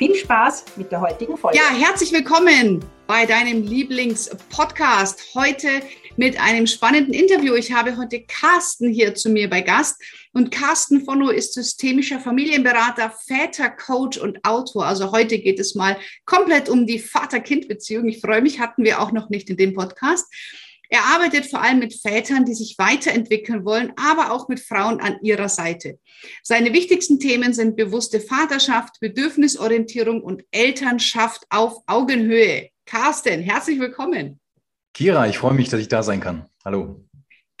Viel Spaß mit der heutigen Folge. Ja, herzlich willkommen bei deinem Lieblingspodcast. Heute mit einem spannenden Interview. Ich habe heute Carsten hier zu mir bei Gast. Und Carsten Vonno ist systemischer Familienberater, Vätercoach und Autor. Also heute geht es mal komplett um die Vater-Kind-Beziehung. Ich freue mich, hatten wir auch noch nicht in dem Podcast. Er arbeitet vor allem mit Vätern, die sich weiterentwickeln wollen, aber auch mit Frauen an ihrer Seite. Seine wichtigsten Themen sind bewusste Vaterschaft, Bedürfnisorientierung und Elternschaft auf Augenhöhe. Carsten, herzlich willkommen. Kira, ich freue mich, dass ich da sein kann. Hallo.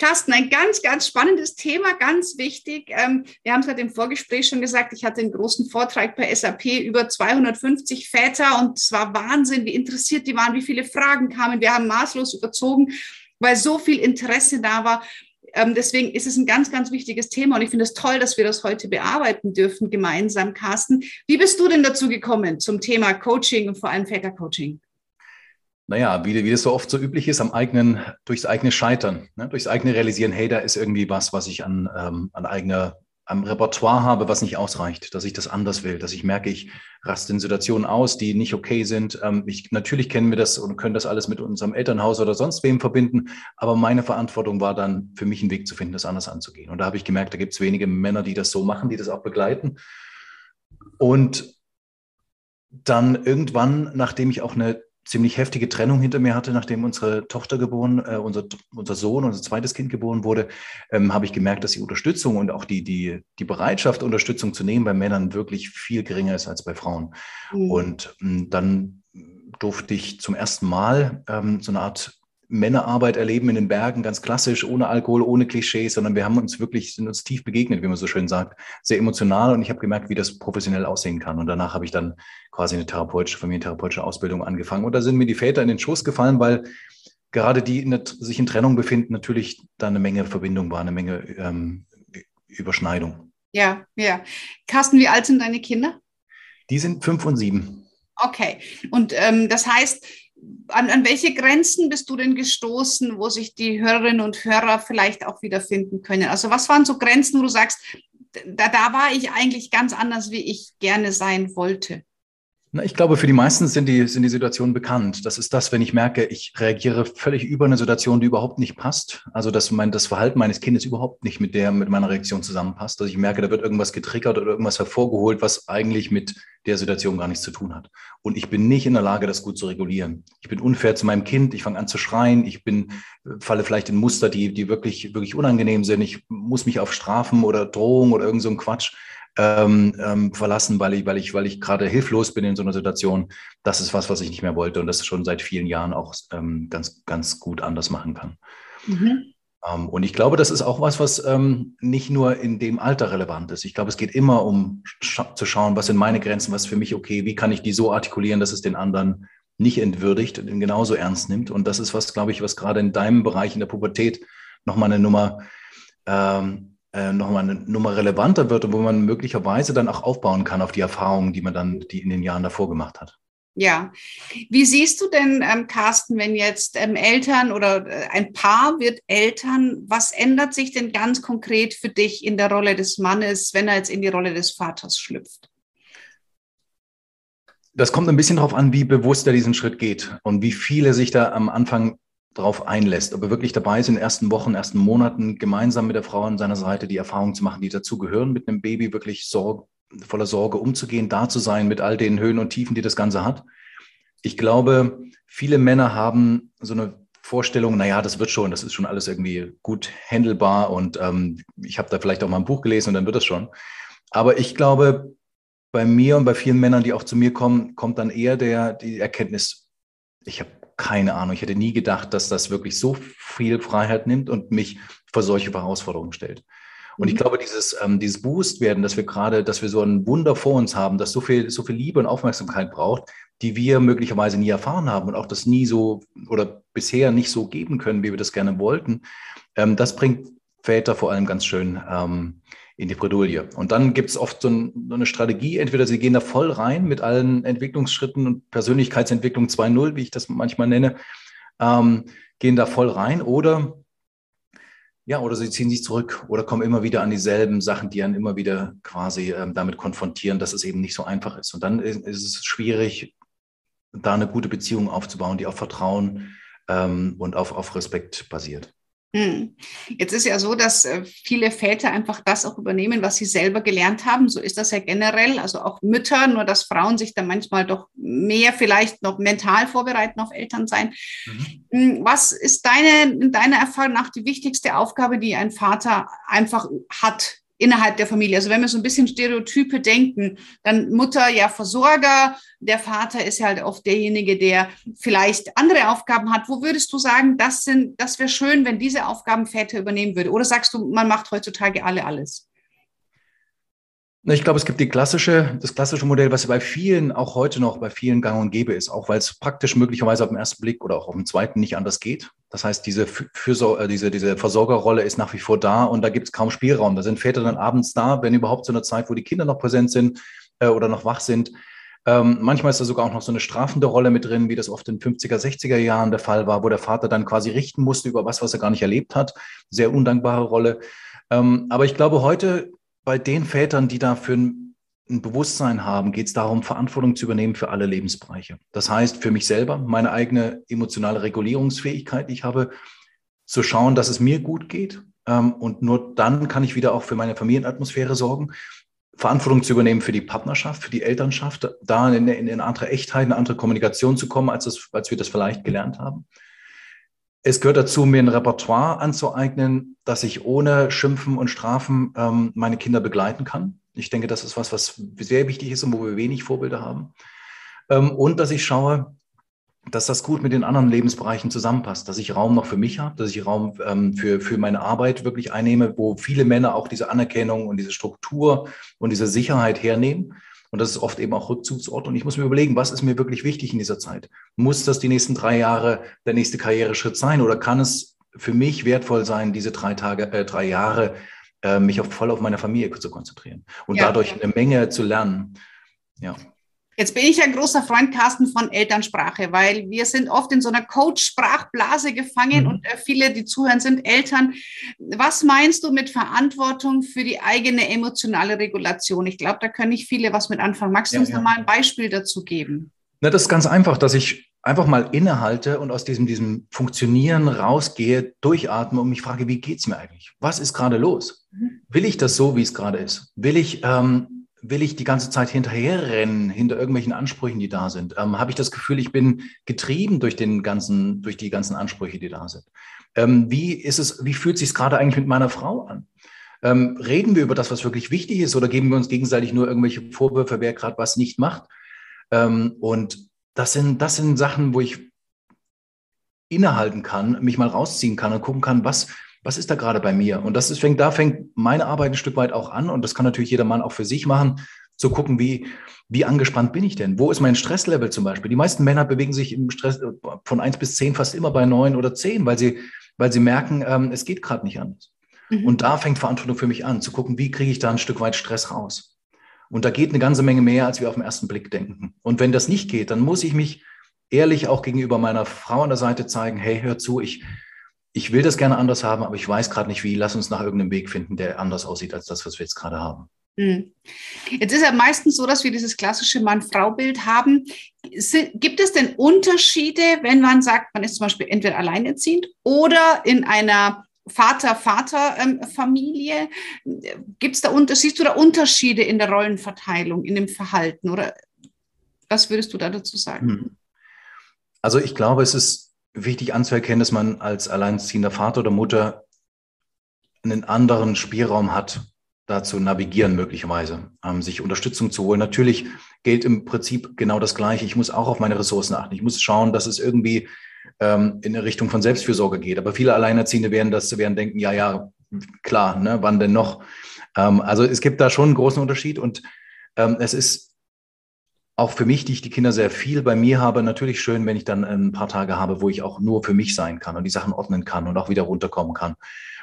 Carsten, ein ganz, ganz spannendes Thema, ganz wichtig. Ähm, wir haben es gerade im Vorgespräch schon gesagt, ich hatte einen großen Vortrag bei SAP, über 250 Väter und es war Wahnsinn, wie interessiert die waren, wie viele Fragen kamen. Wir haben maßlos überzogen weil so viel Interesse da war. Ähm, deswegen ist es ein ganz, ganz wichtiges Thema und ich finde es toll, dass wir das heute bearbeiten dürfen, gemeinsam, Carsten. Wie bist du denn dazu gekommen zum Thema Coaching und vor allem Vätercoaching? Naja, wie, wie das so oft so üblich ist, am eigenen, durchs eigene Scheitern, ne? durchs eigene Realisieren, hey, da ist irgendwie was, was ich an, ähm, an eigener am Repertoire habe, was nicht ausreicht, dass ich das anders will, dass ich merke, ich raste in Situationen aus, die nicht okay sind. Ähm, ich, natürlich kennen wir das und können das alles mit unserem Elternhaus oder sonst wem verbinden, aber meine Verantwortung war dann für mich einen Weg zu finden, das anders anzugehen. Und da habe ich gemerkt, da gibt es wenige Männer, die das so machen, die das auch begleiten. Und dann irgendwann, nachdem ich auch eine ziemlich heftige Trennung hinter mir hatte, nachdem unsere Tochter geboren, äh, unser, unser Sohn, unser zweites Kind geboren wurde, ähm, habe ich gemerkt, dass die Unterstützung und auch die, die, die Bereitschaft, Unterstützung zu nehmen bei Männern wirklich viel geringer ist als bei Frauen. Mhm. Und ähm, dann durfte ich zum ersten Mal ähm, so eine Art Männerarbeit erleben in den Bergen, ganz klassisch, ohne Alkohol, ohne Klischees, sondern wir haben uns wirklich, sind uns tief begegnet, wie man so schön sagt, sehr emotional und ich habe gemerkt, wie das professionell aussehen kann. Und danach habe ich dann quasi eine therapeutische, familientherapeutische Ausbildung angefangen. Und da sind mir die Väter in den Schoß gefallen, weil gerade die in der, sich in Trennung befinden, natürlich da eine Menge Verbindung war, eine Menge ähm, Überschneidung. Ja, ja. Carsten, wie alt sind deine Kinder? Die sind fünf und sieben. Okay. Und ähm, das heißt, an, an welche Grenzen bist du denn gestoßen, wo sich die Hörerinnen und Hörer vielleicht auch wiederfinden können? Also was waren so Grenzen, wo du sagst, da, da war ich eigentlich ganz anders, wie ich gerne sein wollte? Na, ich glaube, für die meisten sind die, sind die Situationen bekannt. Das ist das, wenn ich merke, ich reagiere völlig über eine Situation, die überhaupt nicht passt. Also, dass mein, das Verhalten meines Kindes überhaupt nicht mit der, mit meiner Reaktion zusammenpasst. Dass ich merke, da wird irgendwas getriggert oder irgendwas hervorgeholt, was eigentlich mit der Situation gar nichts zu tun hat. Und ich bin nicht in der Lage, das gut zu regulieren. Ich bin unfair zu meinem Kind. Ich fange an zu schreien. Ich bin, falle vielleicht in Muster, die, die wirklich, wirklich unangenehm sind. Ich muss mich auf Strafen oder Drohung oder irgend so ein Quatsch ähm, ähm, verlassen, weil ich, weil ich, weil ich gerade hilflos bin in so einer Situation. Das ist was, was ich nicht mehr wollte und das schon seit vielen Jahren auch ähm, ganz, ganz gut anders machen kann. Mhm. Ähm, und ich glaube, das ist auch was, was ähm, nicht nur in dem Alter relevant ist. Ich glaube, es geht immer um scha zu schauen, was sind meine Grenzen, was ist für mich okay, wie kann ich die so artikulieren, dass es den anderen nicht entwürdigt und ihn genauso ernst nimmt. Und das ist was, glaube ich, was gerade in deinem Bereich in der Pubertät nochmal eine Nummer ähm, äh, nochmal eine Nummer relevanter wird und wo man möglicherweise dann auch aufbauen kann auf die Erfahrungen, die man dann die in den Jahren davor gemacht hat. Ja. Wie siehst du denn, ähm, Carsten, wenn jetzt ähm, Eltern oder äh, ein Paar wird Eltern, was ändert sich denn ganz konkret für dich in der Rolle des Mannes, wenn er jetzt in die Rolle des Vaters schlüpft? Das kommt ein bisschen darauf an, wie bewusst er diesen Schritt geht und wie viele sich da am Anfang darauf einlässt, ob er wirklich dabei ist, in den ersten Wochen, ersten Monaten gemeinsam mit der Frau an seiner Seite die Erfahrungen zu machen, die dazugehören, mit einem Baby wirklich Sorge, voller Sorge umzugehen, da zu sein mit all den Höhen und Tiefen, die das Ganze hat. Ich glaube, viele Männer haben so eine Vorstellung, naja, das wird schon, das ist schon alles irgendwie gut handelbar und ähm, ich habe da vielleicht auch mal ein Buch gelesen und dann wird das schon. Aber ich glaube, bei mir und bei vielen Männern, die auch zu mir kommen, kommt dann eher der, die Erkenntnis, ich habe keine Ahnung. Ich hätte nie gedacht, dass das wirklich so viel Freiheit nimmt und mich vor solche Herausforderungen stellt. Und ich mhm. glaube, dieses, ähm, dieses Boost werden, dass wir gerade, dass wir so ein Wunder vor uns haben, das so viel, so viel Liebe und Aufmerksamkeit braucht, die wir möglicherweise nie erfahren haben und auch das nie so oder bisher nicht so geben können, wie wir das gerne wollten, ähm, das bringt Väter vor allem ganz schön ähm, in die Bredouille. Und dann gibt es oft so, ein, so, eine Strategie, entweder sie gehen da voll rein mit allen Entwicklungsschritten und Persönlichkeitsentwicklung 2.0, wie ich das manchmal nenne, ähm, gehen da voll rein oder ja, oder sie ziehen sich zurück oder kommen immer wieder an dieselben Sachen, die dann immer wieder quasi ähm, damit konfrontieren, dass es eben nicht so einfach ist. Und dann ist, ist es schwierig, da eine gute Beziehung aufzubauen, die auf Vertrauen ähm, und auf, auf Respekt basiert. Hm. Jetzt ist ja so, dass äh, viele Väter einfach das auch übernehmen, was sie selber gelernt haben. So ist das ja generell, also auch Mütter, nur dass Frauen sich da manchmal doch mehr vielleicht noch mental vorbereiten auf Elternsein. Mhm. Hm, was ist deine, deiner Erfahrung nach die wichtigste Aufgabe, die ein Vater einfach hat innerhalb der Familie. Also wenn wir so ein bisschen Stereotype denken, dann Mutter ja Versorger, der Vater ist halt oft derjenige, der vielleicht andere Aufgaben hat. Wo würdest du sagen, das sind, das wäre schön, wenn diese Aufgaben Väter übernehmen würde? Oder sagst du, man macht heutzutage alle alles? Ich glaube, es gibt die klassische, das klassische Modell, was bei vielen, auch heute noch bei vielen gang und gäbe ist, auch weil es praktisch möglicherweise auf den ersten Blick oder auch auf den zweiten nicht anders geht. Das heißt, diese, Fürsor äh, diese, diese Versorgerrolle ist nach wie vor da und da gibt es kaum Spielraum. Da sind Väter dann abends da, wenn überhaupt zu einer Zeit, wo die Kinder noch präsent sind äh, oder noch wach sind. Ähm, manchmal ist da sogar auch noch so eine strafende Rolle mit drin, wie das oft in 50er, 60er Jahren der Fall war, wo der Vater dann quasi richten musste über was, was er gar nicht erlebt hat. Sehr undankbare Rolle. Ähm, aber ich glaube, heute bei den Vätern, die dafür ein, ein Bewusstsein haben, geht es darum, Verantwortung zu übernehmen für alle Lebensbereiche. Das heißt, für mich selber, meine eigene emotionale Regulierungsfähigkeit, die ich habe, zu schauen, dass es mir gut geht. Ähm, und nur dann kann ich wieder auch für meine Familienatmosphäre sorgen. Verantwortung zu übernehmen für die Partnerschaft, für die Elternschaft, da in, in, in eine andere Echtheit, eine andere Kommunikation zu kommen, als, das, als wir das vielleicht gelernt haben. Es gehört dazu, mir ein Repertoire anzueignen, dass ich ohne Schimpfen und Strafen ähm, meine Kinder begleiten kann. Ich denke, das ist was, was sehr wichtig ist und wo wir wenig Vorbilder haben. Ähm, und dass ich schaue, dass das gut mit den anderen Lebensbereichen zusammenpasst, dass ich Raum noch für mich habe, dass ich Raum ähm, für, für meine Arbeit wirklich einnehme, wo viele Männer auch diese Anerkennung und diese Struktur und diese Sicherheit hernehmen und das ist oft eben auch Rückzugsort. Und ich muss mir überlegen, was ist mir wirklich wichtig in dieser Zeit? Muss das die nächsten drei Jahre der nächste Karriereschritt sein? Oder kann es für mich wertvoll sein, diese drei Tage, äh, drei Jahre, äh, mich auf, voll auf meine Familie zu konzentrieren und ja. dadurch eine Menge zu lernen? Ja. Jetzt bin ich ein großer Freund, Carsten, von Elternsprache, weil wir sind oft in so einer Coach-Sprachblase gefangen mhm. und äh, viele, die zuhören, sind Eltern. Was meinst du mit Verantwortung für die eigene emotionale Regulation? Ich glaube, da können nicht viele was mit anfangen. Magst du ja, uns ja. noch mal ein Beispiel dazu geben? Na, das ist ganz einfach, dass ich einfach mal innehalte und aus diesem, diesem Funktionieren rausgehe, durchatme und mich frage, wie geht es mir eigentlich? Was ist gerade los? Mhm. Will ich das so, wie es gerade ist? Will ich ähm, will ich die ganze Zeit hinterherrennen, hinter irgendwelchen Ansprüchen, die da sind? Ähm, Habe ich das Gefühl, ich bin getrieben durch den ganzen, durch die ganzen Ansprüche, die da sind? Ähm, wie ist es, wie fühlt es sich gerade eigentlich mit meiner Frau an? Ähm, reden wir über das, was wirklich wichtig ist, oder geben wir uns gegenseitig nur irgendwelche Vorwürfe, wer gerade was nicht macht? Ähm, und das sind, das sind Sachen, wo ich innehalten kann, mich mal rausziehen kann und gucken kann, was, was ist da gerade bei mir? Und das ist, fängt, da fängt meine Arbeit ein Stück weit auch an. Und das kann natürlich jeder Mann auch für sich machen, zu gucken, wie, wie angespannt bin ich denn? Wo ist mein Stresslevel zum Beispiel? Die meisten Männer bewegen sich im Stress äh, von eins bis zehn fast immer bei neun oder zehn, weil sie, weil sie merken, ähm, es geht gerade nicht anders. Mhm. Und da fängt Verantwortung für mich an, zu gucken, wie kriege ich da ein Stück weit Stress raus? Und da geht eine ganze Menge mehr, als wir auf den ersten Blick denken. Und wenn das nicht geht, dann muss ich mich ehrlich auch gegenüber meiner Frau an der Seite zeigen, hey, hör zu, ich, ich will das gerne anders haben, aber ich weiß gerade nicht wie. Lass uns nach irgendeinem Weg finden, der anders aussieht als das, was wir jetzt gerade haben. Hm. Jetzt ist ja meistens so, dass wir dieses klassische Mann-Frau-Bild haben. Gibt es denn Unterschiede, wenn man sagt, man ist zum Beispiel entweder alleinerziehend oder in einer Vater-Vater-Familie? Gibt es da siehst du da Unterschiede in der Rollenverteilung, in dem Verhalten? Oder was würdest du da dazu sagen? Hm. Also ich glaube, es ist wichtig anzuerkennen, dass man als alleinziehender Vater oder Mutter einen anderen Spielraum hat, da zu navigieren möglicherweise, ähm, sich Unterstützung zu holen. Natürlich gilt im Prinzip genau das Gleiche. Ich muss auch auf meine Ressourcen achten. Ich muss schauen, dass es irgendwie ähm, in eine Richtung von Selbstfürsorge geht. Aber viele Alleinerziehende werden das werden denken, ja, ja, klar, ne, wann denn noch? Ähm, also es gibt da schon einen großen Unterschied und ähm, es ist auch für mich, die ich die Kinder sehr viel bei mir habe, natürlich schön, wenn ich dann ein paar Tage habe, wo ich auch nur für mich sein kann und die Sachen ordnen kann und auch wieder runterkommen kann.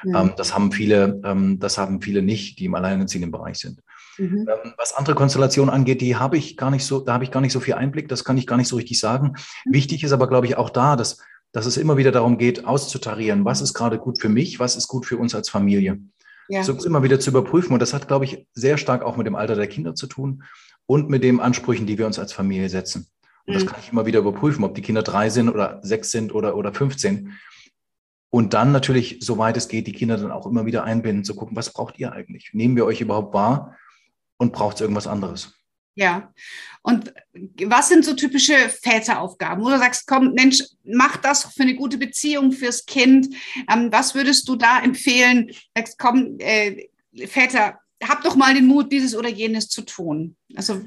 Mhm. Ähm, das haben viele, ähm, das haben viele nicht, die im alleinerziehenden Bereich sind. Mhm. Ähm, was andere Konstellationen angeht, die habe ich gar nicht so, da habe ich gar nicht so viel Einblick, das kann ich gar nicht so richtig sagen. Mhm. Wichtig ist aber, glaube ich, auch da, dass, dass es immer wieder darum geht, auszutarieren, was ist gerade gut für mich, was ist gut für uns als Familie. Ja. So immer wieder zu überprüfen. Und das hat, glaube ich, sehr stark auch mit dem Alter der Kinder zu tun und mit den Ansprüchen, die wir uns als Familie setzen. Und das mhm. kann ich immer wieder überprüfen, ob die Kinder drei sind oder sechs sind oder, oder 15. Und dann natürlich, soweit es geht, die Kinder dann auch immer wieder einbinden, zu gucken, was braucht ihr eigentlich? Nehmen wir euch überhaupt wahr und braucht es irgendwas anderes? Ja. Und was sind so typische Väteraufgaben, wo du sagst, komm, Mensch, mach das für eine gute Beziehung fürs Kind. Ähm, was würdest du da empfehlen? Sagst, komm, äh, Väter, habt doch mal den Mut, dieses oder jenes zu tun. Also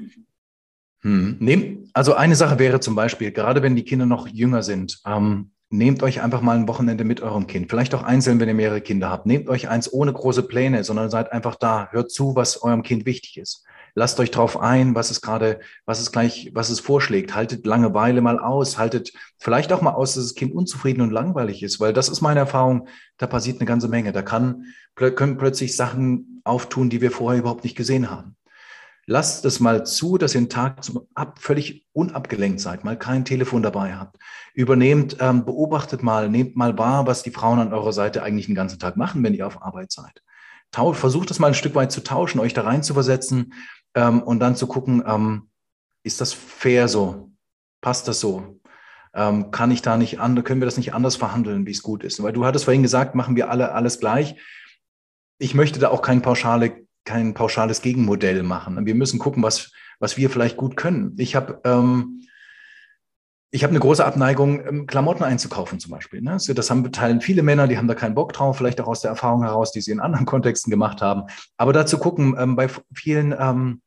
hm. Nehm, also eine Sache wäre zum Beispiel, gerade wenn die Kinder noch jünger sind, ähm, nehmt euch einfach mal ein Wochenende mit eurem Kind. Vielleicht auch einzeln, wenn ihr mehrere Kinder habt. Nehmt euch eins ohne große Pläne, sondern seid einfach da. Hört zu, was eurem Kind wichtig ist. Lasst euch drauf ein, was es gerade, was es gleich, was es vorschlägt. Haltet Langeweile mal aus. Haltet vielleicht auch mal aus, dass das Kind unzufrieden und langweilig ist, weil das ist meine Erfahrung. Da passiert eine ganze Menge. Da kann, können plötzlich Sachen auftun, die wir vorher überhaupt nicht gesehen haben. Lasst es mal zu, dass ihr einen Tag zum, ab, völlig unabgelenkt seid, mal kein Telefon dabei habt. Übernehmt, ähm, beobachtet mal, nehmt mal wahr, was die Frauen an eurer Seite eigentlich den ganzen Tag machen, wenn ihr auf Arbeit seid. Tausch, versucht es mal ein Stück weit zu tauschen, euch da rein zu versetzen ähm, und dann zu gucken, ähm, ist das fair so? Passt das so? Ähm, kann ich da nicht an, können wir das nicht anders verhandeln, wie es gut ist? Weil du hattest vorhin gesagt, machen wir alle alles gleich. Ich möchte da auch kein pauschale kein pauschales Gegenmodell machen. Wir müssen gucken, was, was wir vielleicht gut können. Ich habe ähm, ich habe eine große Abneigung, ähm, Klamotten einzukaufen zum Beispiel. Ne? Das haben teilen viele Männer, die haben da keinen Bock drauf, vielleicht auch aus der Erfahrung heraus, die sie in anderen Kontexten gemacht haben. Aber dazu gucken, ähm, bei vielen, ähm,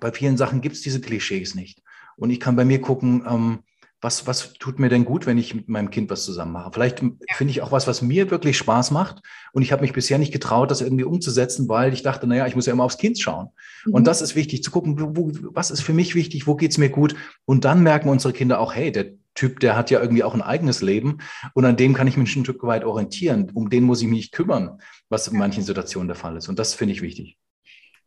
bei vielen Sachen gibt es diese Klischees nicht. Und ich kann bei mir gucken, ähm, was, was tut mir denn gut, wenn ich mit meinem Kind was zusammen mache? Vielleicht finde ich auch was, was mir wirklich Spaß macht. Und ich habe mich bisher nicht getraut, das irgendwie umzusetzen, weil ich dachte, naja, ich muss ja immer aufs Kind schauen. Mhm. Und das ist wichtig, zu gucken, wo, was ist für mich wichtig, wo geht es mir gut? Und dann merken unsere Kinder auch, hey, der Typ, der hat ja irgendwie auch ein eigenes Leben und an dem kann ich mich ein Stück weit orientieren. Um den muss ich mich kümmern, was in manchen Situationen der Fall ist. Und das finde ich wichtig.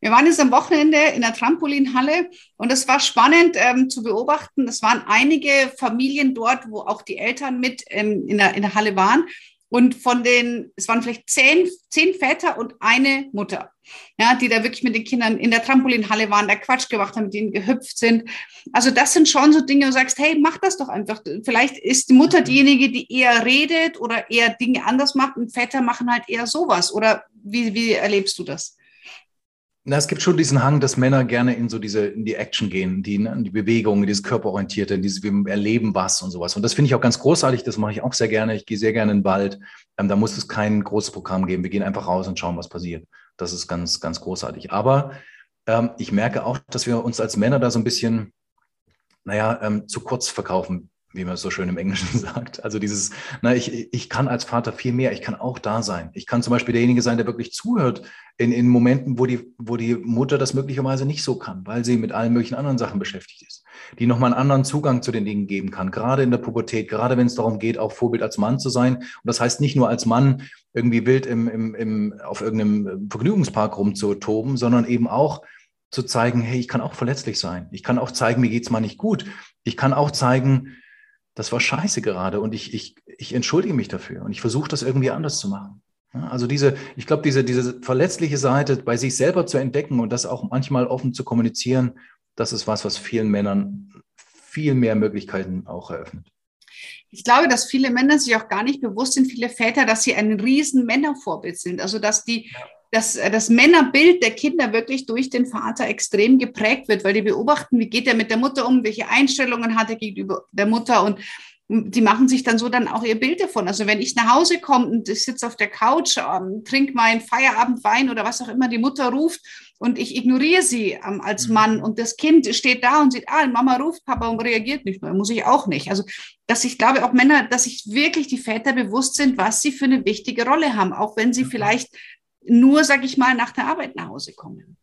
Wir waren jetzt am Wochenende in der Trampolinhalle und es war spannend ähm, zu beobachten. Es waren einige Familien dort, wo auch die Eltern mit ähm, in, der, in der Halle waren. Und von den, es waren vielleicht zehn, zehn Väter und eine Mutter, ja, die da wirklich mit den Kindern in der Trampolinhalle waren, da Quatsch gemacht haben, mit ihnen gehüpft sind. Also das sind schon so Dinge, wo du sagst, hey, mach das doch einfach. Vielleicht ist die Mutter diejenige, die eher redet oder eher Dinge anders macht und Väter machen halt eher sowas. Oder wie, wie erlebst du das? Na, es gibt schon diesen Hang, dass Männer gerne in so diese, in die Action gehen, die, in die Bewegung, in dieses Körperorientierte, in dieses, wir erleben was und sowas. Und das finde ich auch ganz großartig, das mache ich auch sehr gerne. Ich gehe sehr gerne in den Wald. Ähm, da muss es kein großes Programm geben. Wir gehen einfach raus und schauen, was passiert. Das ist ganz, ganz großartig. Aber ähm, ich merke auch, dass wir uns als Männer da so ein bisschen, naja, ähm, zu kurz verkaufen wie man so schön im Englischen sagt. Also dieses, na, ich, ich kann als Vater viel mehr, ich kann auch da sein. Ich kann zum Beispiel derjenige sein, der wirklich zuhört in, in Momenten, wo die, wo die Mutter das möglicherweise nicht so kann, weil sie mit allen möglichen anderen Sachen beschäftigt ist, die nochmal einen anderen Zugang zu den Dingen geben kann, gerade in der Pubertät, gerade wenn es darum geht, auch Vorbild als Mann zu sein. Und das heißt nicht nur als Mann irgendwie wild im, im, im, auf irgendeinem Vergnügungspark rumzutoben, sondern eben auch zu zeigen, hey, ich kann auch verletzlich sein. Ich kann auch zeigen, mir geht's mal nicht gut. Ich kann auch zeigen, das war scheiße gerade und ich, ich, ich entschuldige mich dafür und ich versuche das irgendwie anders zu machen. Also diese, ich glaube, diese, diese verletzliche Seite bei sich selber zu entdecken und das auch manchmal offen zu kommunizieren, das ist was, was vielen Männern viel mehr Möglichkeiten auch eröffnet. Ich glaube, dass viele Männer sich auch gar nicht bewusst sind, viele Väter, dass sie ein riesen Männervorbild sind. Also dass die, dass das Männerbild der Kinder wirklich durch den Vater extrem geprägt wird, weil die beobachten, wie geht er mit der Mutter um, welche Einstellungen hat er gegenüber der Mutter und die machen sich dann so dann auch ihr Bild davon. Also wenn ich nach Hause komme und ich sitze auf der Couch, ähm, trinke meinen Feierabendwein oder was auch immer die Mutter ruft und ich ignoriere sie ähm, als mhm. Mann und das Kind steht da und sieht, ah, Mama ruft Papa und reagiert nicht mehr, muss ich auch nicht. Also dass ich glaube auch Männer, dass sich wirklich die Väter bewusst sind, was sie für eine wichtige Rolle haben, auch wenn sie mhm. vielleicht nur, sag ich mal, nach der Arbeit nach Hause kommen.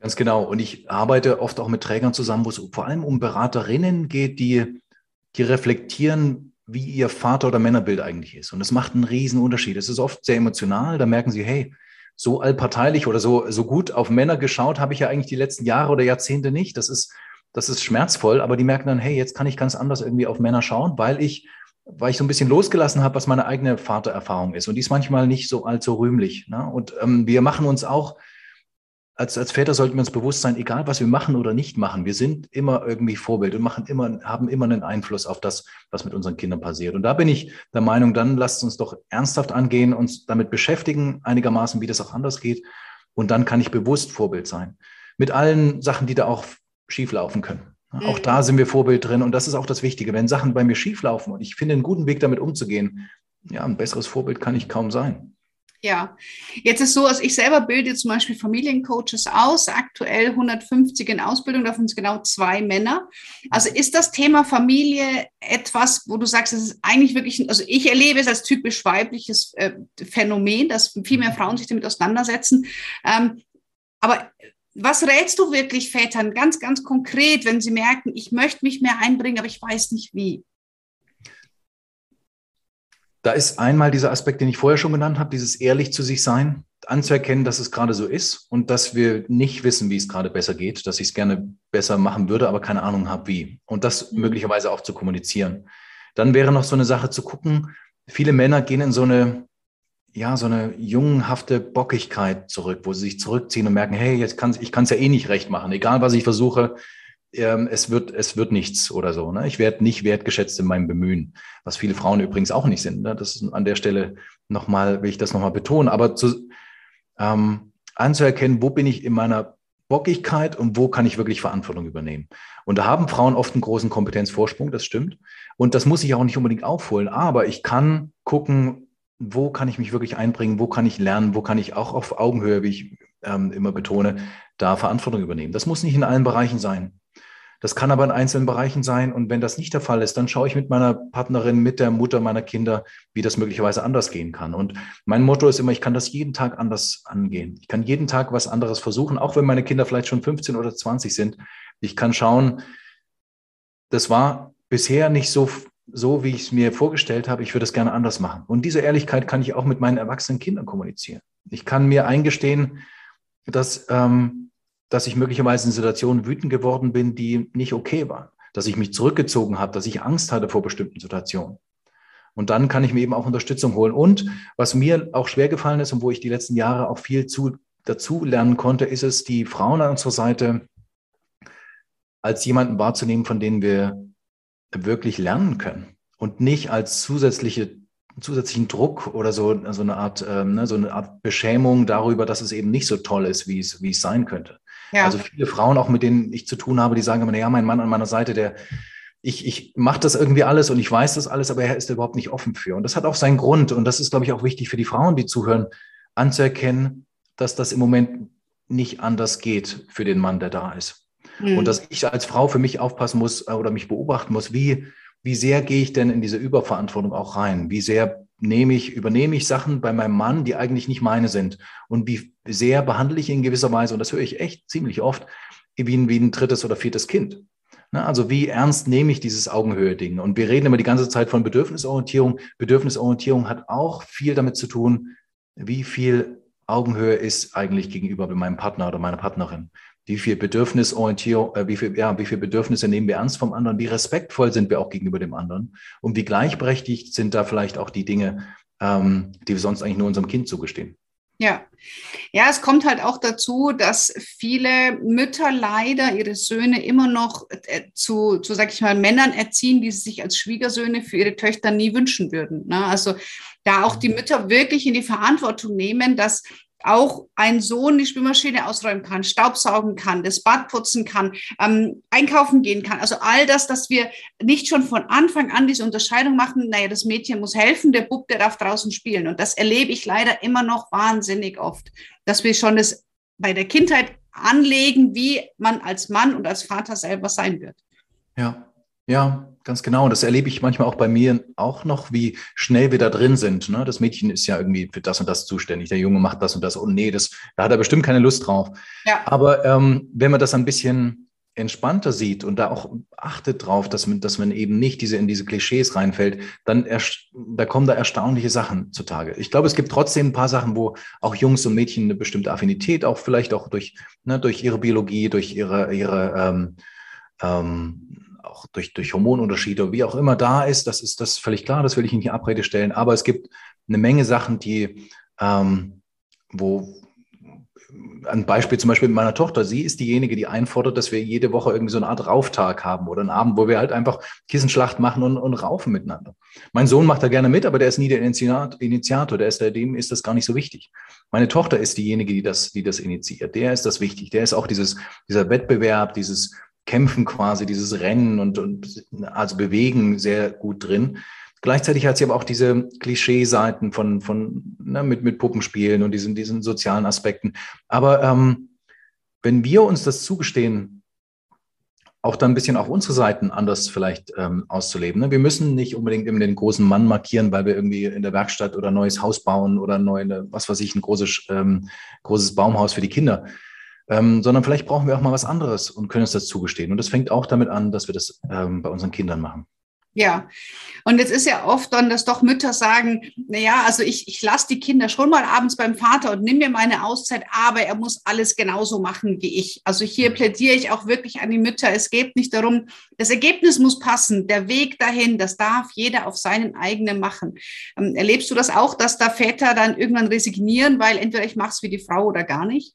Ganz genau. Und ich arbeite oft auch mit Trägern zusammen, wo es vor allem um Beraterinnen geht, die die reflektieren, wie ihr Vater- oder Männerbild eigentlich ist. Und das macht einen riesen Unterschied. Es ist oft sehr emotional. Da merken sie, hey, so allparteilich oder so, so gut auf Männer geschaut habe ich ja eigentlich die letzten Jahre oder Jahrzehnte nicht. Das ist, das ist schmerzvoll, aber die merken dann, hey, jetzt kann ich ganz anders irgendwie auf Männer schauen, weil ich, weil ich so ein bisschen losgelassen habe, was meine eigene Vatererfahrung ist. Und die ist manchmal nicht so allzu rühmlich. Ne? Und ähm, wir machen uns auch als, als Väter sollten wir uns bewusst sein, egal was wir machen oder nicht machen, wir sind immer irgendwie Vorbild und machen immer, haben immer einen Einfluss auf das, was mit unseren Kindern passiert. Und da bin ich der Meinung, dann lasst uns doch ernsthaft angehen, uns damit beschäftigen, einigermaßen, wie das auch anders geht. Und dann kann ich bewusst Vorbild sein. Mit allen Sachen, die da auch schieflaufen können. Mhm. Auch da sind wir Vorbild drin. Und das ist auch das Wichtige. Wenn Sachen bei mir schieflaufen und ich finde einen guten Weg damit umzugehen, ja, ein besseres Vorbild kann ich kaum sein. Ja, jetzt ist so, dass ich selber bilde zum Beispiel Familiencoaches aus, aktuell 150 in Ausbildung, davon sind genau zwei Männer. Also ist das Thema Familie etwas, wo du sagst, es ist eigentlich wirklich, also ich erlebe es als typisch weibliches äh, Phänomen, dass viel mehr Frauen sich damit auseinandersetzen. Ähm, aber was rätst du wirklich Vätern ganz, ganz konkret, wenn sie merken, ich möchte mich mehr einbringen, aber ich weiß nicht wie? Da ist einmal dieser Aspekt, den ich vorher schon genannt habe, dieses ehrlich zu sich sein, anzuerkennen, dass es gerade so ist und dass wir nicht wissen, wie es gerade besser geht, dass ich es gerne besser machen würde, aber keine Ahnung habe, wie. Und das mhm. möglicherweise auch zu kommunizieren. Dann wäre noch so eine Sache zu gucken, viele Männer gehen in so eine, ja, so eine jungenhafte Bockigkeit zurück, wo sie sich zurückziehen und merken, hey, jetzt kann ich kann es ja eh nicht recht machen, egal was ich versuche, ähm, es, wird, es wird nichts oder so. Ne? Ich werde nicht wertgeschätzt in meinem Bemühen, was viele Frauen übrigens auch nicht sind. Ne? Das ist an der Stelle nochmal, will ich das nochmal betonen, aber zu, ähm, anzuerkennen, wo bin ich in meiner Bockigkeit und wo kann ich wirklich Verantwortung übernehmen. Und da haben Frauen oft einen großen Kompetenzvorsprung, das stimmt. Und das muss ich auch nicht unbedingt aufholen, aber ich kann gucken, wo kann ich mich wirklich einbringen, wo kann ich lernen, wo kann ich auch auf Augenhöhe, wie ich ähm, immer betone, da Verantwortung übernehmen. Das muss nicht in allen Bereichen sein. Das kann aber in einzelnen Bereichen sein. Und wenn das nicht der Fall ist, dann schaue ich mit meiner Partnerin, mit der Mutter meiner Kinder, wie das möglicherweise anders gehen kann. Und mein Motto ist immer, ich kann das jeden Tag anders angehen. Ich kann jeden Tag was anderes versuchen, auch wenn meine Kinder vielleicht schon 15 oder 20 sind. Ich kann schauen, das war bisher nicht so, so wie ich es mir vorgestellt habe. Ich würde es gerne anders machen. Und diese Ehrlichkeit kann ich auch mit meinen erwachsenen Kindern kommunizieren. Ich kann mir eingestehen, dass ähm, dass ich möglicherweise in Situationen wütend geworden bin, die nicht okay waren, dass ich mich zurückgezogen habe, dass ich Angst hatte vor bestimmten Situationen. Und dann kann ich mir eben auch Unterstützung holen. Und was mir auch schwer gefallen ist und wo ich die letzten Jahre auch viel zu, dazu lernen konnte, ist es, die Frauen an unserer Seite als jemanden wahrzunehmen, von denen wir wirklich lernen können und nicht als zusätzliche zusätzlichen Druck oder so, so eine Art, ähm, ne, so eine Art Beschämung darüber, dass es eben nicht so toll ist, wie es, wie es sein könnte. Ja. Also viele Frauen, auch mit denen ich zu tun habe, die sagen immer, ja, mein Mann an meiner Seite, der, ich, ich mache das irgendwie alles und ich weiß das alles, aber er ist überhaupt nicht offen für. Und das hat auch seinen Grund. Und das ist, glaube ich, auch wichtig für die Frauen, die zuhören, anzuerkennen, dass das im Moment nicht anders geht für den Mann, der da ist. Mhm. Und dass ich als Frau für mich aufpassen muss äh, oder mich beobachten muss, wie, wie sehr gehe ich denn in diese Überverantwortung auch rein? Wie sehr nehme ich, übernehme ich Sachen bei meinem Mann, die eigentlich nicht meine sind? Und wie sehr behandle ich ihn in gewisser Weise, und das höre ich echt ziemlich oft, wie ein, wie ein drittes oder viertes Kind. Ne, also wie ernst nehme ich dieses Augenhöhe-Ding? Und wir reden immer die ganze Zeit von Bedürfnisorientierung. Bedürfnisorientierung hat auch viel damit zu tun, wie viel Augenhöhe ist eigentlich gegenüber meinem Partner oder meiner Partnerin. Wie viel Bedürfnisorientierung, äh, wie viel, ja, wie viel Bedürfnisse nehmen wir ernst vom anderen? Wie respektvoll sind wir auch gegenüber dem anderen? Und wie gleichberechtigt sind da vielleicht auch die Dinge, ähm, die wir sonst eigentlich nur unserem Kind zugestehen? Ja. Ja, es kommt halt auch dazu, dass viele Mütter leider ihre Söhne immer noch äh, zu, zu, sag ich mal, Männern erziehen, die sie sich als Schwiegersöhne für ihre Töchter nie wünschen würden. Ne? Also da auch die Mütter wirklich in die Verantwortung nehmen, dass auch ein Sohn die Spülmaschine ausräumen kann, Staubsaugen kann, das Bad putzen kann, ähm, einkaufen gehen kann. Also all das, dass wir nicht schon von Anfang an diese Unterscheidung machen, naja, das Mädchen muss helfen, der Bub, der darf draußen spielen. Und das erlebe ich leider immer noch wahnsinnig oft, dass wir schon das bei der Kindheit anlegen, wie man als Mann und als Vater selber sein wird. Ja, ja, ganz genau. Und das erlebe ich manchmal auch bei mir auch noch, wie schnell wir da drin sind. Ne? Das Mädchen ist ja irgendwie für das und das zuständig. Der Junge macht das und das. Und nee, das, da hat er bestimmt keine Lust drauf. Ja. Aber ähm, wenn man das ein bisschen entspannter sieht und da auch achtet drauf, dass man, dass man eben nicht diese, in diese Klischees reinfällt, dann da kommen da erstaunliche Sachen zutage. Ich glaube, es gibt trotzdem ein paar Sachen, wo auch Jungs und Mädchen eine bestimmte Affinität, auch vielleicht auch durch, ne, durch ihre Biologie, durch ihre, ihre ähm, ähm, auch durch, durch Hormonunterschiede, wie auch immer da ist, das ist das völlig klar, das will ich Ihnen hier Abrede stellen. Aber es gibt eine Menge Sachen, die, ähm, wo, ein Beispiel zum Beispiel mit meiner Tochter, sie ist diejenige, die einfordert, dass wir jede Woche irgendwie so eine Art Rauftag haben oder einen Abend, wo wir halt einfach Kissenschlacht machen und, und raufen miteinander. Mein Sohn macht da gerne mit, aber der ist nie der Initiator, der ist der, dem ist das gar nicht so wichtig. Meine Tochter ist diejenige, die das, die das initiiert. Der ist das wichtig. Der ist auch dieses, dieser Wettbewerb, dieses, Kämpfen quasi, dieses Rennen und, und also Bewegen sehr gut drin. Gleichzeitig hat sie aber auch diese Klischeeseiten von, von ne, mit, mit Puppenspielen und diesen, diesen sozialen Aspekten. Aber ähm, wenn wir uns das zugestehen, auch dann ein bisschen auch unsere Seiten anders vielleicht ähm, auszuleben. Ne? Wir müssen nicht unbedingt immer den großen Mann markieren, weil wir irgendwie in der Werkstatt oder ein neues Haus bauen oder neue, was weiß ich, ein großes, ähm, großes Baumhaus für die Kinder ähm, sondern vielleicht brauchen wir auch mal was anderes und können uns das zugestehen. Und das fängt auch damit an, dass wir das ähm, bei unseren Kindern machen. Ja, und jetzt ist ja oft dann, dass doch Mütter sagen, na ja, also ich, ich lasse die Kinder schon mal abends beim Vater und nimm mir meine Auszeit, aber er muss alles genauso machen wie ich. Also hier plädiere ich auch wirklich an die Mütter. Es geht nicht darum, das Ergebnis muss passen, der Weg dahin, das darf jeder auf seinen eigenen machen. Ähm, erlebst du das auch, dass da Väter dann irgendwann resignieren, weil entweder ich mache es wie die Frau oder gar nicht?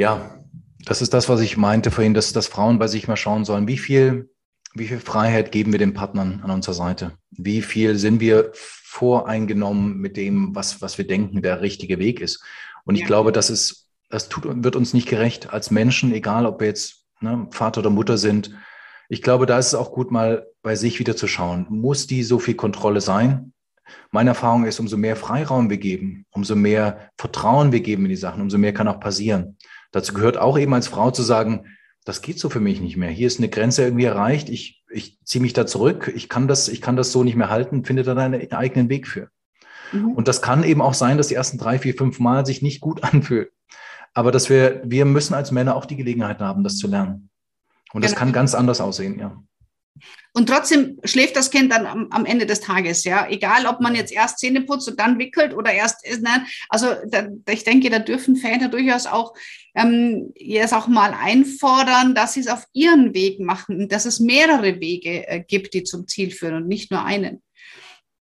Ja, das ist das, was ich meinte vorhin, dass, dass Frauen bei sich mal schauen sollen, wie viel, wie viel Freiheit geben wir den Partnern an unserer Seite? Wie viel sind wir voreingenommen mit dem, was, was wir denken, der richtige Weg ist? Und ich ja. glaube, das ist, das tut, wird uns nicht gerecht als Menschen, egal ob wir jetzt ne, Vater oder Mutter sind. Ich glaube, da ist es auch gut, mal bei sich wieder zu schauen. Muss die so viel Kontrolle sein? Meine Erfahrung ist, umso mehr Freiraum wir geben, umso mehr Vertrauen wir geben in die Sachen, umso mehr kann auch passieren. Dazu gehört auch eben als Frau zu sagen, das geht so für mich nicht mehr. Hier ist eine Grenze irgendwie erreicht. Ich, ich ziehe mich da zurück. Ich kann das, ich kann das so nicht mehr halten. Finde da deinen eigenen Weg für. Mhm. Und das kann eben auch sein, dass die ersten drei, vier, fünf Mal sich nicht gut anfühlt. Aber dass wir, wir müssen als Männer auch die Gelegenheit haben, das zu lernen. Und das genau. kann ganz anders aussehen, ja. Und trotzdem schläft das Kind dann am, am, Ende des Tages, ja. Egal, ob man jetzt erst Zähne putzt und dann wickelt oder erst, ne? also da, ich denke, da dürfen Väter durchaus auch ähm, jetzt auch mal einfordern, dass sie es auf ihren Weg machen und dass es mehrere Wege äh, gibt, die zum Ziel führen und nicht nur einen.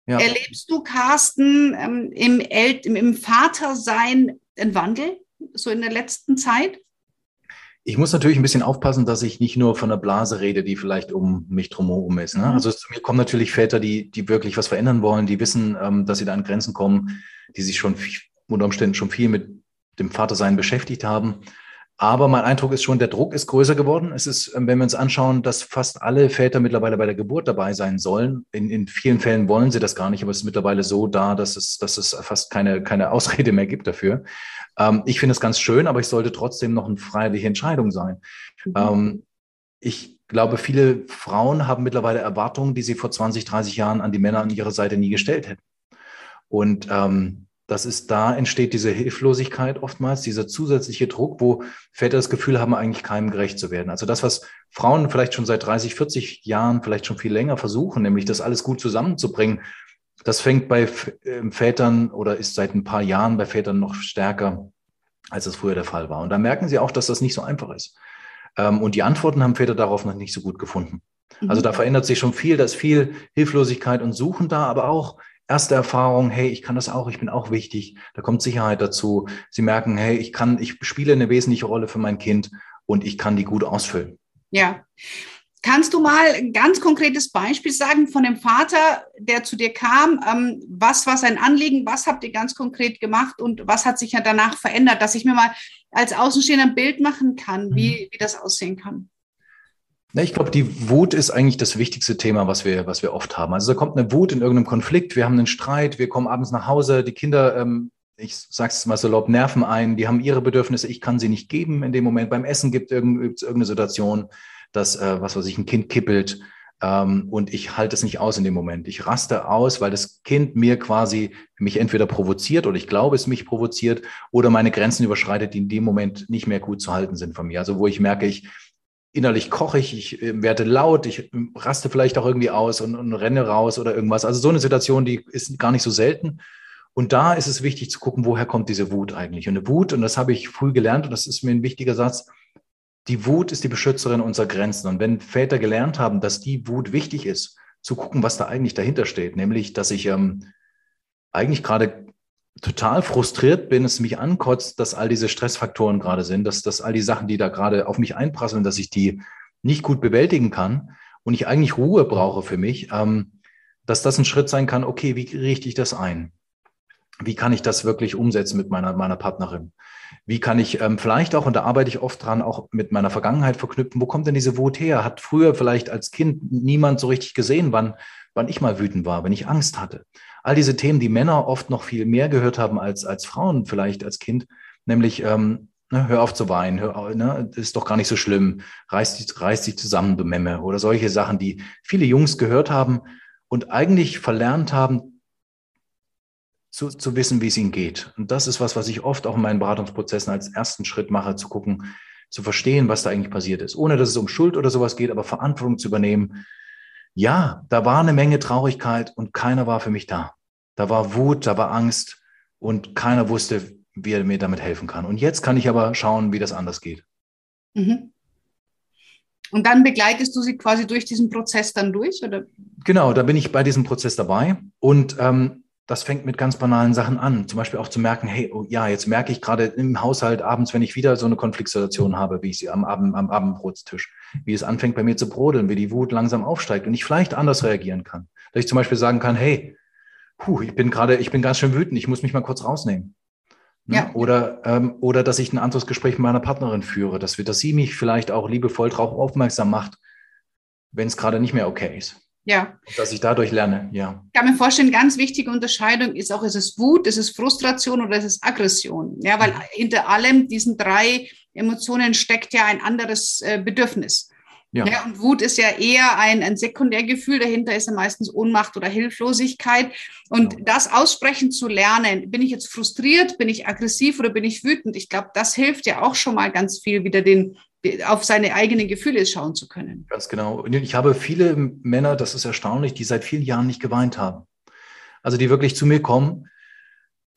Ja. Erlebst du, Carsten, ähm, im, El im, Vatersein einen Wandel, so in der letzten Zeit? Ich muss natürlich ein bisschen aufpassen, dass ich nicht nur von der Blase rede, die vielleicht um mich drumherum ist. Ne? Mhm. Also zu mir kommen natürlich Väter, die, die wirklich was verändern wollen, die wissen, ähm, dass sie da an Grenzen kommen, die sich schon unter Umständen schon viel mit dem Vatersein beschäftigt haben. Aber mein Eindruck ist schon, der Druck ist größer geworden. Es ist, ähm, wenn wir uns anschauen, dass fast alle Väter mittlerweile bei der Geburt dabei sein sollen. In, in vielen Fällen wollen sie das gar nicht, aber es ist mittlerweile so da, dass es, dass es fast keine, keine Ausrede mehr gibt dafür. Ähm, ich finde es ganz schön, aber ich sollte trotzdem noch eine freiwillige Entscheidung sein. Mhm. Ähm, ich glaube, viele Frauen haben mittlerweile Erwartungen, die sie vor 20, 30 Jahren an die Männer an ihrer Seite nie gestellt hätten. Und ähm, das ist da entsteht diese Hilflosigkeit oftmals, dieser zusätzliche Druck, wo Väter das Gefühl haben, eigentlich keinem gerecht zu werden. Also das, was Frauen vielleicht schon seit 30, 40 Jahren, vielleicht schon viel länger versuchen, nämlich das alles gut zusammenzubringen, das fängt bei ähm, Vätern oder ist seit ein paar Jahren bei Vätern noch stärker, als es früher der Fall war. Und da merken sie auch, dass das nicht so einfach ist. Ähm, und die Antworten haben Väter darauf noch nicht so gut gefunden. Also da mhm. verändert sich schon viel, da ist viel Hilflosigkeit und Suchen da, aber auch erste Erfahrung, hey, ich kann das auch, ich bin auch wichtig. Da kommt Sicherheit dazu. Sie merken, hey, ich kann, ich spiele eine wesentliche Rolle für mein Kind und ich kann die gut ausfüllen. Ja. Kannst du mal ein ganz konkretes Beispiel sagen von dem Vater, der zu dir kam? Ähm, was war sein Anliegen? Was habt ihr ganz konkret gemacht und was hat sich ja danach verändert, dass ich mir mal als Außenstehender ein Bild machen kann, wie, mhm. wie das aussehen kann? Ich glaube, die Wut ist eigentlich das wichtigste Thema, was wir, was wir oft haben. Also da kommt eine Wut in irgendeinem Konflikt, wir haben einen Streit, wir kommen abends nach Hause, die Kinder, ähm, ich sag's mal salopp, nerven ein, die haben ihre Bedürfnisse, ich kann sie nicht geben in dem Moment. Beim Essen gibt es irgendeine Situation dass, äh, was weiß ich, ein Kind kippelt ähm, und ich halte es nicht aus in dem Moment. Ich raste aus, weil das Kind mir quasi mich entweder provoziert oder ich glaube, es mich provoziert oder meine Grenzen überschreitet, die in dem Moment nicht mehr gut zu halten sind von mir. Also wo ich merke, ich innerlich koche ich, ich äh, werde laut, ich äh, raste vielleicht auch irgendwie aus und, und renne raus oder irgendwas. Also so eine Situation, die ist gar nicht so selten. Und da ist es wichtig zu gucken, woher kommt diese Wut eigentlich. Und eine Wut, und das habe ich früh gelernt, und das ist mir ein wichtiger Satz, die Wut ist die Beschützerin unserer Grenzen. Und wenn Väter gelernt haben, dass die Wut wichtig ist, zu gucken, was da eigentlich dahinter steht, nämlich, dass ich ähm, eigentlich gerade total frustriert bin, es mich ankotzt, dass all diese Stressfaktoren gerade sind, dass, dass all die Sachen, die da gerade auf mich einprasseln, dass ich die nicht gut bewältigen kann und ich eigentlich Ruhe brauche für mich, ähm, dass das ein Schritt sein kann, okay, wie richte ich das ein? Wie kann ich das wirklich umsetzen mit meiner, meiner Partnerin? Wie kann ich ähm, vielleicht auch, und da arbeite ich oft dran, auch mit meiner Vergangenheit verknüpfen, wo kommt denn diese Wut her? Hat früher vielleicht als Kind niemand so richtig gesehen, wann, wann ich mal wütend war, wenn ich Angst hatte? All diese Themen, die Männer oft noch viel mehr gehört haben als, als Frauen vielleicht als Kind, nämlich ähm, ne, hör auf zu weinen, hör, ne, ist doch gar nicht so schlimm, reiß dich, reiß dich zusammen, du Memme, oder solche Sachen, die viele Jungs gehört haben und eigentlich verlernt haben, zu, zu wissen, wie es ihnen geht. Und das ist was, was ich oft auch in meinen Beratungsprozessen als ersten Schritt mache, zu gucken, zu verstehen, was da eigentlich passiert ist, ohne dass es um Schuld oder sowas geht, aber Verantwortung zu übernehmen. Ja, da war eine Menge Traurigkeit und keiner war für mich da. Da war Wut, da war Angst und keiner wusste, wie er mir damit helfen kann. Und jetzt kann ich aber schauen, wie das anders geht. Mhm. Und dann begleitest du sie quasi durch diesen Prozess dann durch, oder? Genau, da bin ich bei diesem Prozess dabei. Und ähm, das fängt mit ganz banalen Sachen an. Zum Beispiel auch zu merken, hey, oh, ja, jetzt merke ich gerade im Haushalt abends, wenn ich wieder so eine Konfliktsituation habe, wie ich sie am, Abend, am Abendbrotstisch, wie es anfängt bei mir zu brodeln, wie die Wut langsam aufsteigt und ich vielleicht anders reagieren kann. Dass ich zum Beispiel sagen kann, hey, puh, ich bin gerade, ich bin ganz schön wütend, ich muss mich mal kurz rausnehmen. Ne? Ja. Oder, ähm, oder dass ich ein anderes Gespräch mit meiner Partnerin führe, dass, wir, dass sie mich vielleicht auch liebevoll darauf aufmerksam macht, wenn es gerade nicht mehr okay ist. Ja. Dass ich dadurch lerne, ja. Ich kann mir vorstellen, ganz wichtige Unterscheidung ist auch, ist es Wut, ist es Frustration oder ist es Aggression? Ja, weil mhm. hinter allem diesen drei Emotionen steckt ja ein anderes äh, Bedürfnis. Ja. ja. und Wut ist ja eher ein, ein Sekundärgefühl, dahinter ist ja meistens Ohnmacht oder Hilflosigkeit. Und ja. das aussprechen zu lernen, bin ich jetzt frustriert, bin ich aggressiv oder bin ich wütend? Ich glaube, das hilft ja auch schon mal ganz viel, wieder den, auf seine eigenen Gefühle schauen zu können. Ganz genau. Ich habe viele Männer, das ist erstaunlich, die seit vielen Jahren nicht geweint haben. Also die wirklich zu mir kommen,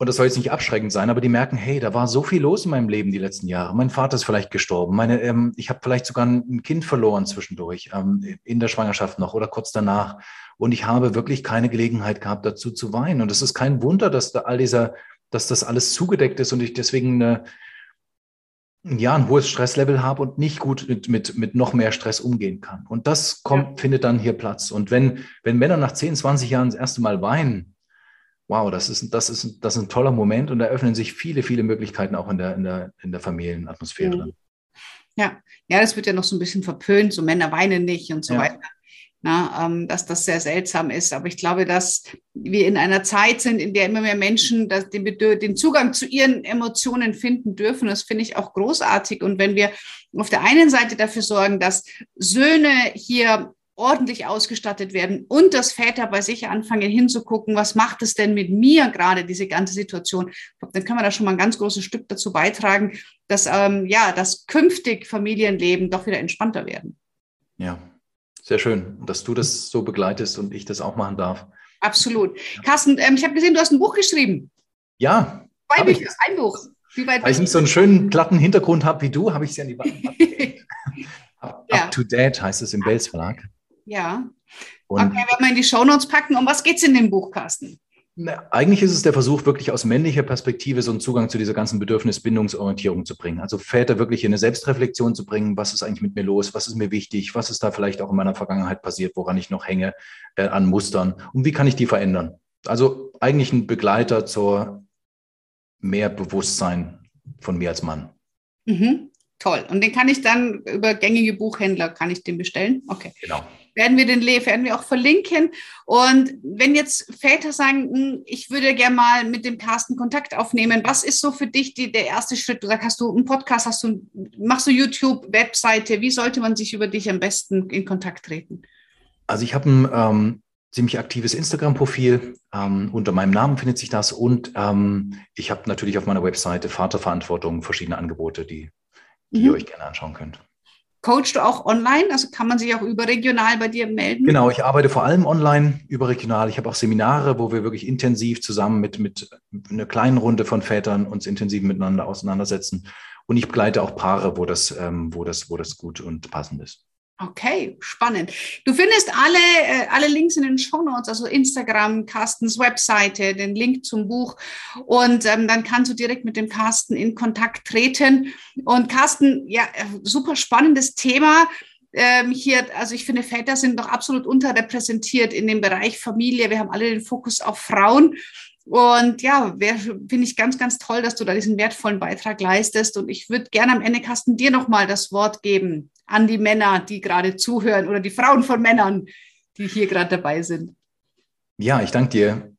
und das soll jetzt nicht abschreckend sein, aber die merken, hey, da war so viel los in meinem Leben die letzten Jahre. Mein Vater ist vielleicht gestorben. Meine, ähm, ich habe vielleicht sogar ein Kind verloren zwischendurch, ähm, in der Schwangerschaft noch oder kurz danach. Und ich habe wirklich keine Gelegenheit gehabt, dazu zu weinen. Und es ist kein Wunder, dass da all dieser, dass das alles zugedeckt ist und ich deswegen eine, ja, ein hohes Stresslevel habe und nicht gut mit, mit, mit noch mehr Stress umgehen kann. Und das kommt, ja. findet dann hier Platz. Und wenn, wenn Männer nach 10, 20 Jahren das erste Mal weinen, wow, das ist, das ist, das ist ein toller Moment und da öffnen sich viele, viele Möglichkeiten auch in der, in der, in der Familienatmosphäre. Mhm. Ja, ja, das wird ja noch so ein bisschen verpönt, so Männer weinen nicht und so ja. weiter na, ähm, dass das sehr seltsam ist. Aber ich glaube, dass wir in einer Zeit sind, in der immer mehr Menschen das, den, den Zugang zu ihren Emotionen finden dürfen. Das finde ich auch großartig. Und wenn wir auf der einen Seite dafür sorgen, dass Söhne hier ordentlich ausgestattet werden und dass Väter bei sich anfangen hinzugucken, was macht es denn mit mir gerade, diese ganze Situation, dann kann man da schon mal ein ganz großes Stück dazu beitragen, dass, ähm, ja, dass künftig Familienleben doch wieder entspannter werden. Ja, sehr schön, dass du das so begleitest und ich das auch machen darf. Absolut. Carsten, ähm, ich habe gesehen, du hast ein Buch geschrieben. Ja. Zwei Bücher, ein Buch. Weil ich nicht so einen schönen glatten Hintergrund habe wie du, habe ich es ja in die Wand Up, ja. Up to Date heißt es im Bells Verlag. Ja. Und okay, werden wir in die Shownotes packen. Um was geht es in dem Buch, Carsten? Eigentlich ist es der Versuch, wirklich aus männlicher Perspektive so einen Zugang zu dieser ganzen Bedürfnisbindungsorientierung zu bringen. Also Väter wirklich in eine Selbstreflexion zu bringen, was ist eigentlich mit mir los, was ist mir wichtig, was ist da vielleicht auch in meiner Vergangenheit passiert, woran ich noch hänge äh, an Mustern und wie kann ich die verändern. Also eigentlich ein Begleiter zur mehr Bewusstsein von mir als Mann. Mhm. Toll. Und den kann ich dann über gängige Buchhändler, kann ich den bestellen? Okay. Genau. Werden wir den werden wir auch verlinken. Und wenn jetzt Väter sagen, hm, ich würde gerne mal mit dem Carsten Kontakt aufnehmen, was ist so für dich die, der erste Schritt? Du sagst, hast du einen Podcast, hast du, machst du YouTube, Webseite? Wie sollte man sich über dich am besten in Kontakt treten? Also ich habe ein ähm, ziemlich aktives Instagram-Profil. Ähm, unter meinem Namen findet sich das. Und ähm, ich habe natürlich auf meiner Webseite Vaterverantwortung verschiedene Angebote, die, die mhm. ihr euch gerne anschauen könnt. Coachst du auch online? Also kann man sich auch überregional bei dir melden? Genau, ich arbeite vor allem online, überregional. Ich habe auch Seminare, wo wir wirklich intensiv zusammen mit, mit einer kleinen Runde von Vätern uns intensiv miteinander auseinandersetzen. Und ich begleite auch Paare, wo das, ähm, wo das, wo das gut und passend ist. Okay, spannend. Du findest alle, äh, alle Links in den Show Notes, also Instagram, Carstens Webseite, den Link zum Buch. Und ähm, dann kannst du direkt mit dem Carsten in Kontakt treten. Und Carsten, ja, äh, super spannendes Thema. Ähm, hier, also ich finde, Väter sind doch absolut unterrepräsentiert in dem Bereich Familie. Wir haben alle den Fokus auf Frauen. Und ja, finde ich ganz, ganz toll, dass du da diesen wertvollen Beitrag leistest. Und ich würde gerne am Ende, Carsten, dir nochmal das Wort geben an die Männer, die gerade zuhören oder die Frauen von Männern, die hier gerade dabei sind. Ja, ich danke dir.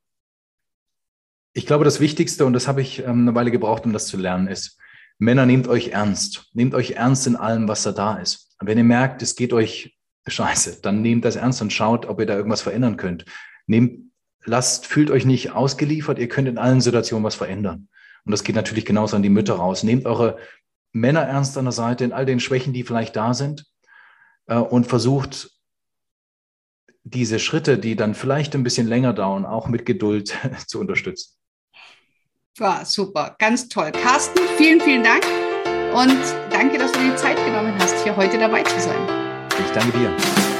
Ich glaube, das Wichtigste, und das habe ich ähm, eine Weile gebraucht, um das zu lernen, ist, Männer, nehmt euch ernst. Nehmt euch ernst in allem, was da da ist. Und wenn ihr merkt, es geht euch scheiße, dann nehmt das ernst und schaut, ob ihr da irgendwas verändern könnt. Nehmt, lasst, fühlt euch nicht ausgeliefert. Ihr könnt in allen Situationen was verändern. Und das geht natürlich genauso an die Mütter raus. Nehmt eure Männer ernst an der Seite in all den Schwächen, die vielleicht da sind äh, und versucht, diese Schritte, die dann vielleicht ein bisschen länger dauern, auch mit Geduld zu unterstützen. War super, ganz toll. Carsten, vielen, vielen Dank und danke, dass du dir die Zeit genommen hast, hier heute dabei zu sein. Ich danke dir.